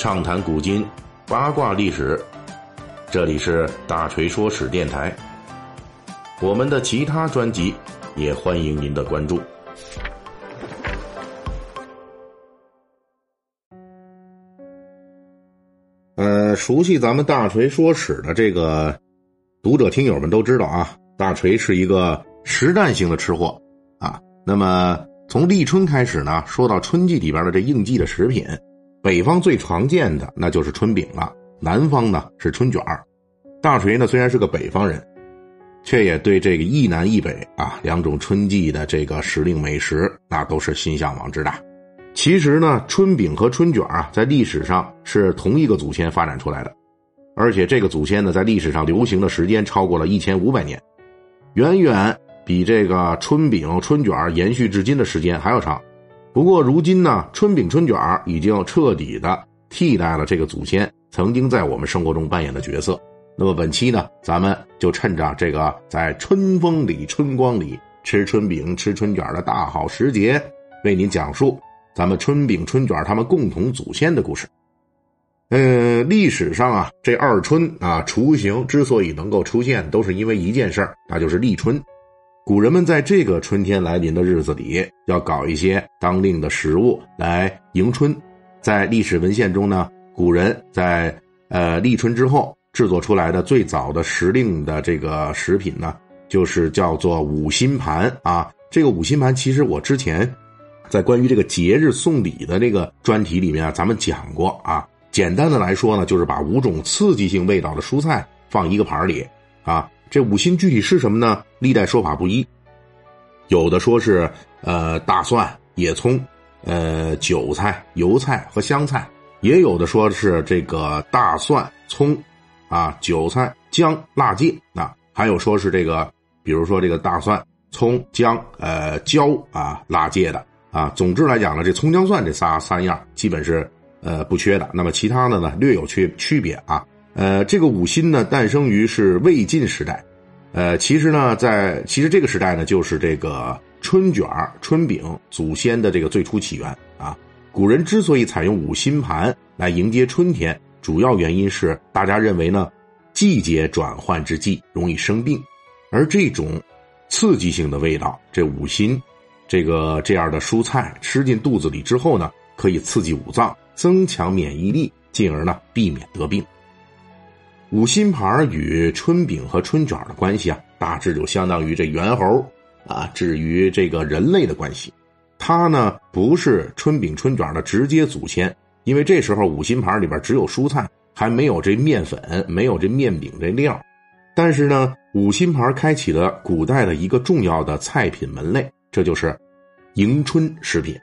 畅谈古今，八卦历史。这里是大锤说史电台。我们的其他专辑也欢迎您的关注。呃，熟悉咱们大锤说史的这个读者听友们都知道啊，大锤是一个实战性的吃货啊。那么从立春开始呢，说到春季里边的这应季的食品。北方最常见的那就是春饼了，南方呢是春卷儿。大锤呢虽然是个北方人，却也对这个一南一北啊两种春季的这个时令美食那都是心向往之的。其实呢，春饼和春卷啊在历史上是同一个祖先发展出来的，而且这个祖先呢在历史上流行的时间超过了一千五百年，远远比这个春饼、春卷延续至今的时间还要长。不过如今呢，春饼春卷已经彻底的替代了这个祖先曾经在我们生活中扮演的角色。那么本期呢，咱们就趁着这个在春风里、春光里吃春饼、吃春卷的大好时节，为您讲述咱们春饼春卷他们共同祖先的故事。嗯，历史上啊，这二春啊，雏形之所以能够出现，都是因为一件事那就是立春。古人们在这个春天来临的日子里，要搞一些当令的食物来迎春。在历史文献中呢，古人在呃立春之后制作出来的最早的时令的这个食品呢，就是叫做五辛盘啊。这个五辛盘，其实我之前在关于这个节日送礼的这个专题里面啊，咱们讲过啊。简单的来说呢，就是把五种刺激性味道的蔬菜放一个盘里啊。这五辛具体是什么呢？历代说法不一，有的说是呃大蒜、野葱、呃韭菜、油菜和香菜，也有的说是这个大蒜、葱，啊韭菜、姜、辣芥啊，还有说是这个，比如说这个大蒜、葱、姜、呃椒啊辣芥的啊。总之来讲呢，这葱姜蒜这仨三样基本是呃不缺的。那么其他的呢略有区区别啊。呃，这个五辛呢，诞生于是魏晋时代，呃，其实呢，在其实这个时代呢，就是这个春卷春饼祖先的这个最初起源啊。古人之所以采用五辛盘来迎接春天，主要原因是大家认为呢，季节转换之际容易生病，而这种刺激性的味道，这五辛这个这样的蔬菜吃进肚子里之后呢，可以刺激五脏，增强免疫力，进而呢避免得病。五辛盘与春饼和春卷的关系啊，大致就相当于这猿猴啊，至于这个人类的关系，它呢不是春饼春卷的直接祖先，因为这时候五辛盘里边只有蔬菜，还没有这面粉，没有这面饼这料。但是呢，五辛盘开启了古代的一个重要的菜品门类，这就是迎春食品。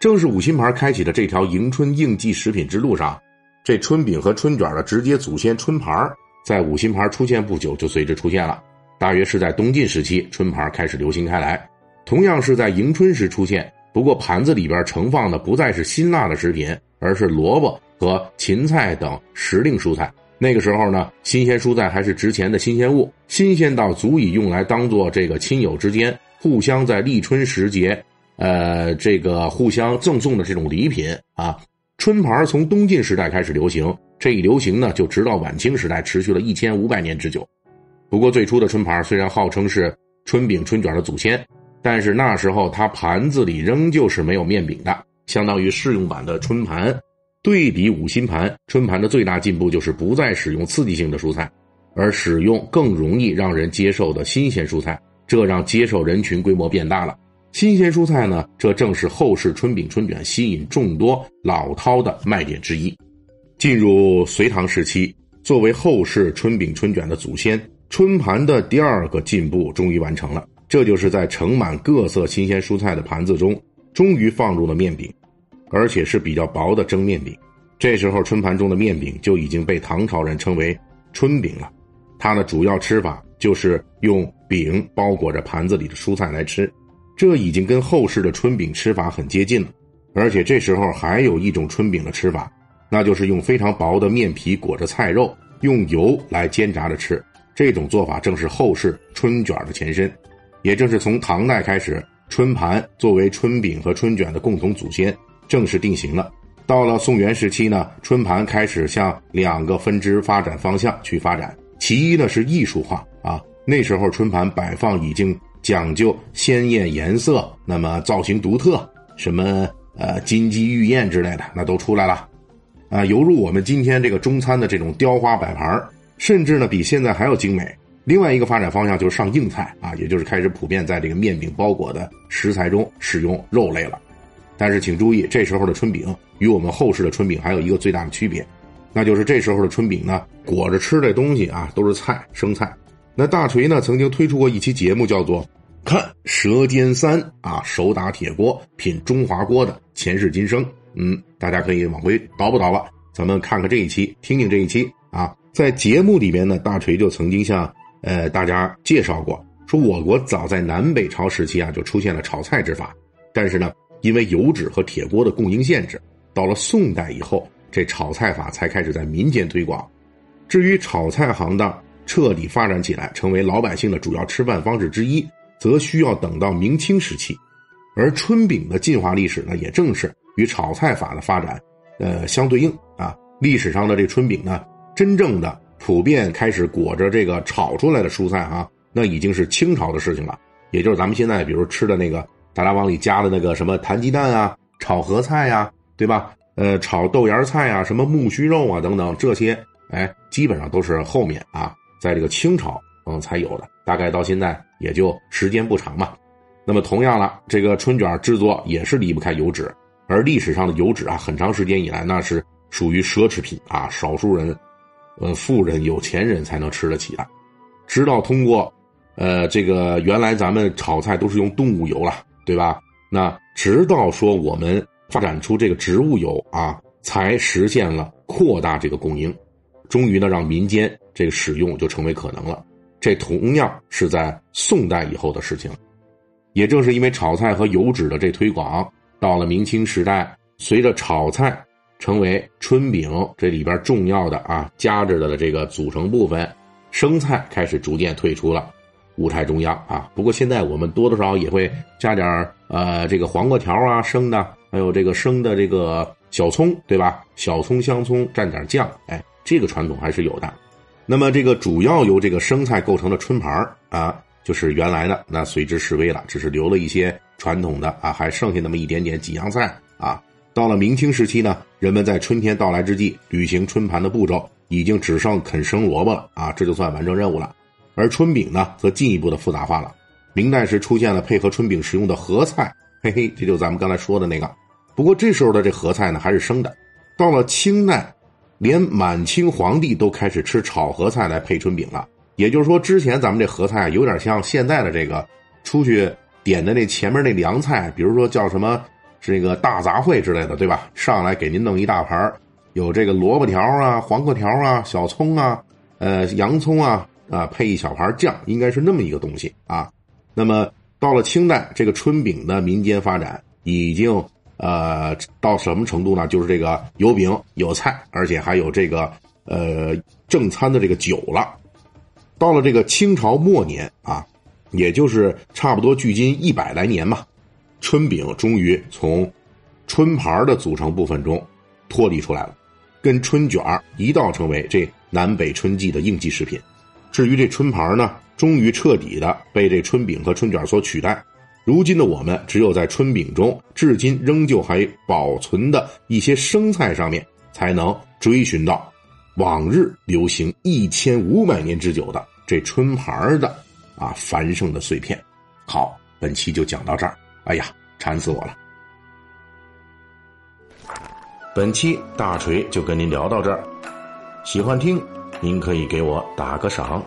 正是五辛盘开启的这条迎春应季食品之路上。这春饼和春卷的直接祖先春盘在五辛盘出现不久就随之出现了，大约是在东晋时期，春盘开始流行开来。同样是在迎春时出现，不过盘子里边盛放的不再是辛辣的食品，而是萝卜和芹菜等时令蔬菜。那个时候呢，新鲜蔬菜还是值钱的新鲜物，新鲜到足以用来当做这个亲友之间互相在立春时节，呃，这个互相赠送的这种礼品啊。春盘从东晋时代开始流行，这一流行呢，就直到晚清时代，持续了一千五百年之久。不过最初的春盘虽然号称是春饼春卷的祖先，但是那时候它盘子里仍旧是没有面饼的，相当于试用版的春盘。对比五辛盘，春盘的最大进步就是不再使用刺激性的蔬菜，而使用更容易让人接受的新鲜蔬菜，这让接受人群规模变大了。新鲜蔬菜呢？这正是后世春饼春卷吸引众多老饕的卖点之一。进入隋唐时期，作为后世春饼春卷的祖先，春盘的第二个进步终于完成了。这就是在盛满各色新鲜蔬菜的盘子中，终于放入了面饼，而且是比较薄的蒸面饼。这时候，春盘中的面饼就已经被唐朝人称为春饼了。它的主要吃法就是用饼包裹着盘子里的蔬菜来吃。这已经跟后世的春饼吃法很接近了，而且这时候还有一种春饼的吃法，那就是用非常薄的面皮裹着菜肉，用油来煎炸着吃。这种做法正是后世春卷的前身，也正是从唐代开始，春盘作为春饼和春卷的共同祖先正式定型了。到了宋元时期呢，春盘开始向两个分支发展方向去发展。其一呢是艺术化啊，那时候春盘摆放已经讲究鲜艳颜色，那么造型独特，什么呃金鸡玉燕之类的那都出来了，啊，犹如我们今天这个中餐的这种雕花摆盘甚至呢比现在还要精美。另外一个发展方向就是上硬菜啊，也就是开始普遍在这个面饼包裹的食材中使用肉类了。但是请注意，这时候的春饼与我们后世的春饼还有一个最大的区别，那就是这时候的春饼呢，裹着吃的东西啊都是菜生菜。那大锤呢曾经推出过一期节目，叫做《看舌尖三》啊，手打铁锅品中华锅的前世今生。嗯，大家可以往回倒吧倒吧，咱们看看这一期，听听这一期啊。在节目里边呢，大锤就曾经向。呃，大家介绍过，说我国早在南北朝时期啊，就出现了炒菜之法，但是呢，因为油脂和铁锅的供应限制，到了宋代以后，这炒菜法才开始在民间推广。至于炒菜行当彻底发展起来，成为老百姓的主要吃饭方式之一，则需要等到明清时期。而春饼的进化历史呢，也正是与炒菜法的发展，呃，相对应啊。历史上的这春饼呢，真正的。普遍开始裹着这个炒出来的蔬菜哈，那已经是清朝的事情了。也就是咱们现在比如吃的那个，大家往里加的那个什么弹鸡蛋啊、炒合菜呀，对吧？呃，炒豆芽菜啊、什么木须肉啊等等这些，哎，基本上都是后面啊，在这个清朝嗯才有的。大概到现在也就时间不长嘛。那么同样了，这个春卷制作也是离不开油脂，而历史上的油脂啊，很长时间以来那是属于奢侈品啊，少数人。呃，富人、有钱人才能吃得起的，直到通过，呃，这个原来咱们炒菜都是用动物油了，对吧？那直到说我们发展出这个植物油啊，才实现了扩大这个供应，终于呢让民间这个使用就成为可能了。这同样是在宋代以后的事情。也正是因为炒菜和油脂的这推广，到了明清时代，随着炒菜。成为春饼这里边重要的啊夹着的这个组成部分，生菜开始逐渐退出了舞台中央啊。不过现在我们多多少少也会加点呃这个黄瓜条啊生的，还有这个生的这个小葱，对吧？小葱、香葱蘸点酱，哎，这个传统还是有的。那么这个主要由这个生菜构成的春盘啊，就是原来的那随之式微了，只是留了一些传统的啊，还剩下那么一点点几样菜啊。到了明清时期呢，人们在春天到来之际履行春盘的步骤，已经只剩啃生萝卜了啊，这就算完成任务了。而春饼呢，则进一步的复杂化了。明代时出现了配合春饼食用的合菜，嘿嘿，这就咱们刚才说的那个。不过这时候的这合菜呢，还是生的。到了清代，连满清皇帝都开始吃炒合菜来配春饼了。也就是说，之前咱们这合菜有点像现在的这个出去点的那前面那凉菜，比如说叫什么。这个大杂烩之类的，对吧？上来给您弄一大盘有这个萝卜条啊、黄瓜条啊、小葱啊、呃洋葱啊啊，配一小盘酱，应该是那么一个东西啊。那么到了清代，这个春饼的民间发展已经呃到什么程度呢？就是这个有饼有菜，而且还有这个呃正餐的这个酒了。到了这个清朝末年啊，也就是差不多距今一百来年吧。春饼终于从春盘的组成部分中脱离出来了，跟春卷一道成为这南北春季的应季食品。至于这春盘呢，终于彻底的被这春饼和春卷所取代。如今的我们，只有在春饼中至今仍旧还保存的一些生菜上面，才能追寻到往日流行一千五百年之久的这春盘的啊繁盛的碎片。好，本期就讲到这儿。哎呀，馋死我了！本期大锤就跟您聊到这儿，喜欢听您可以给我打个赏。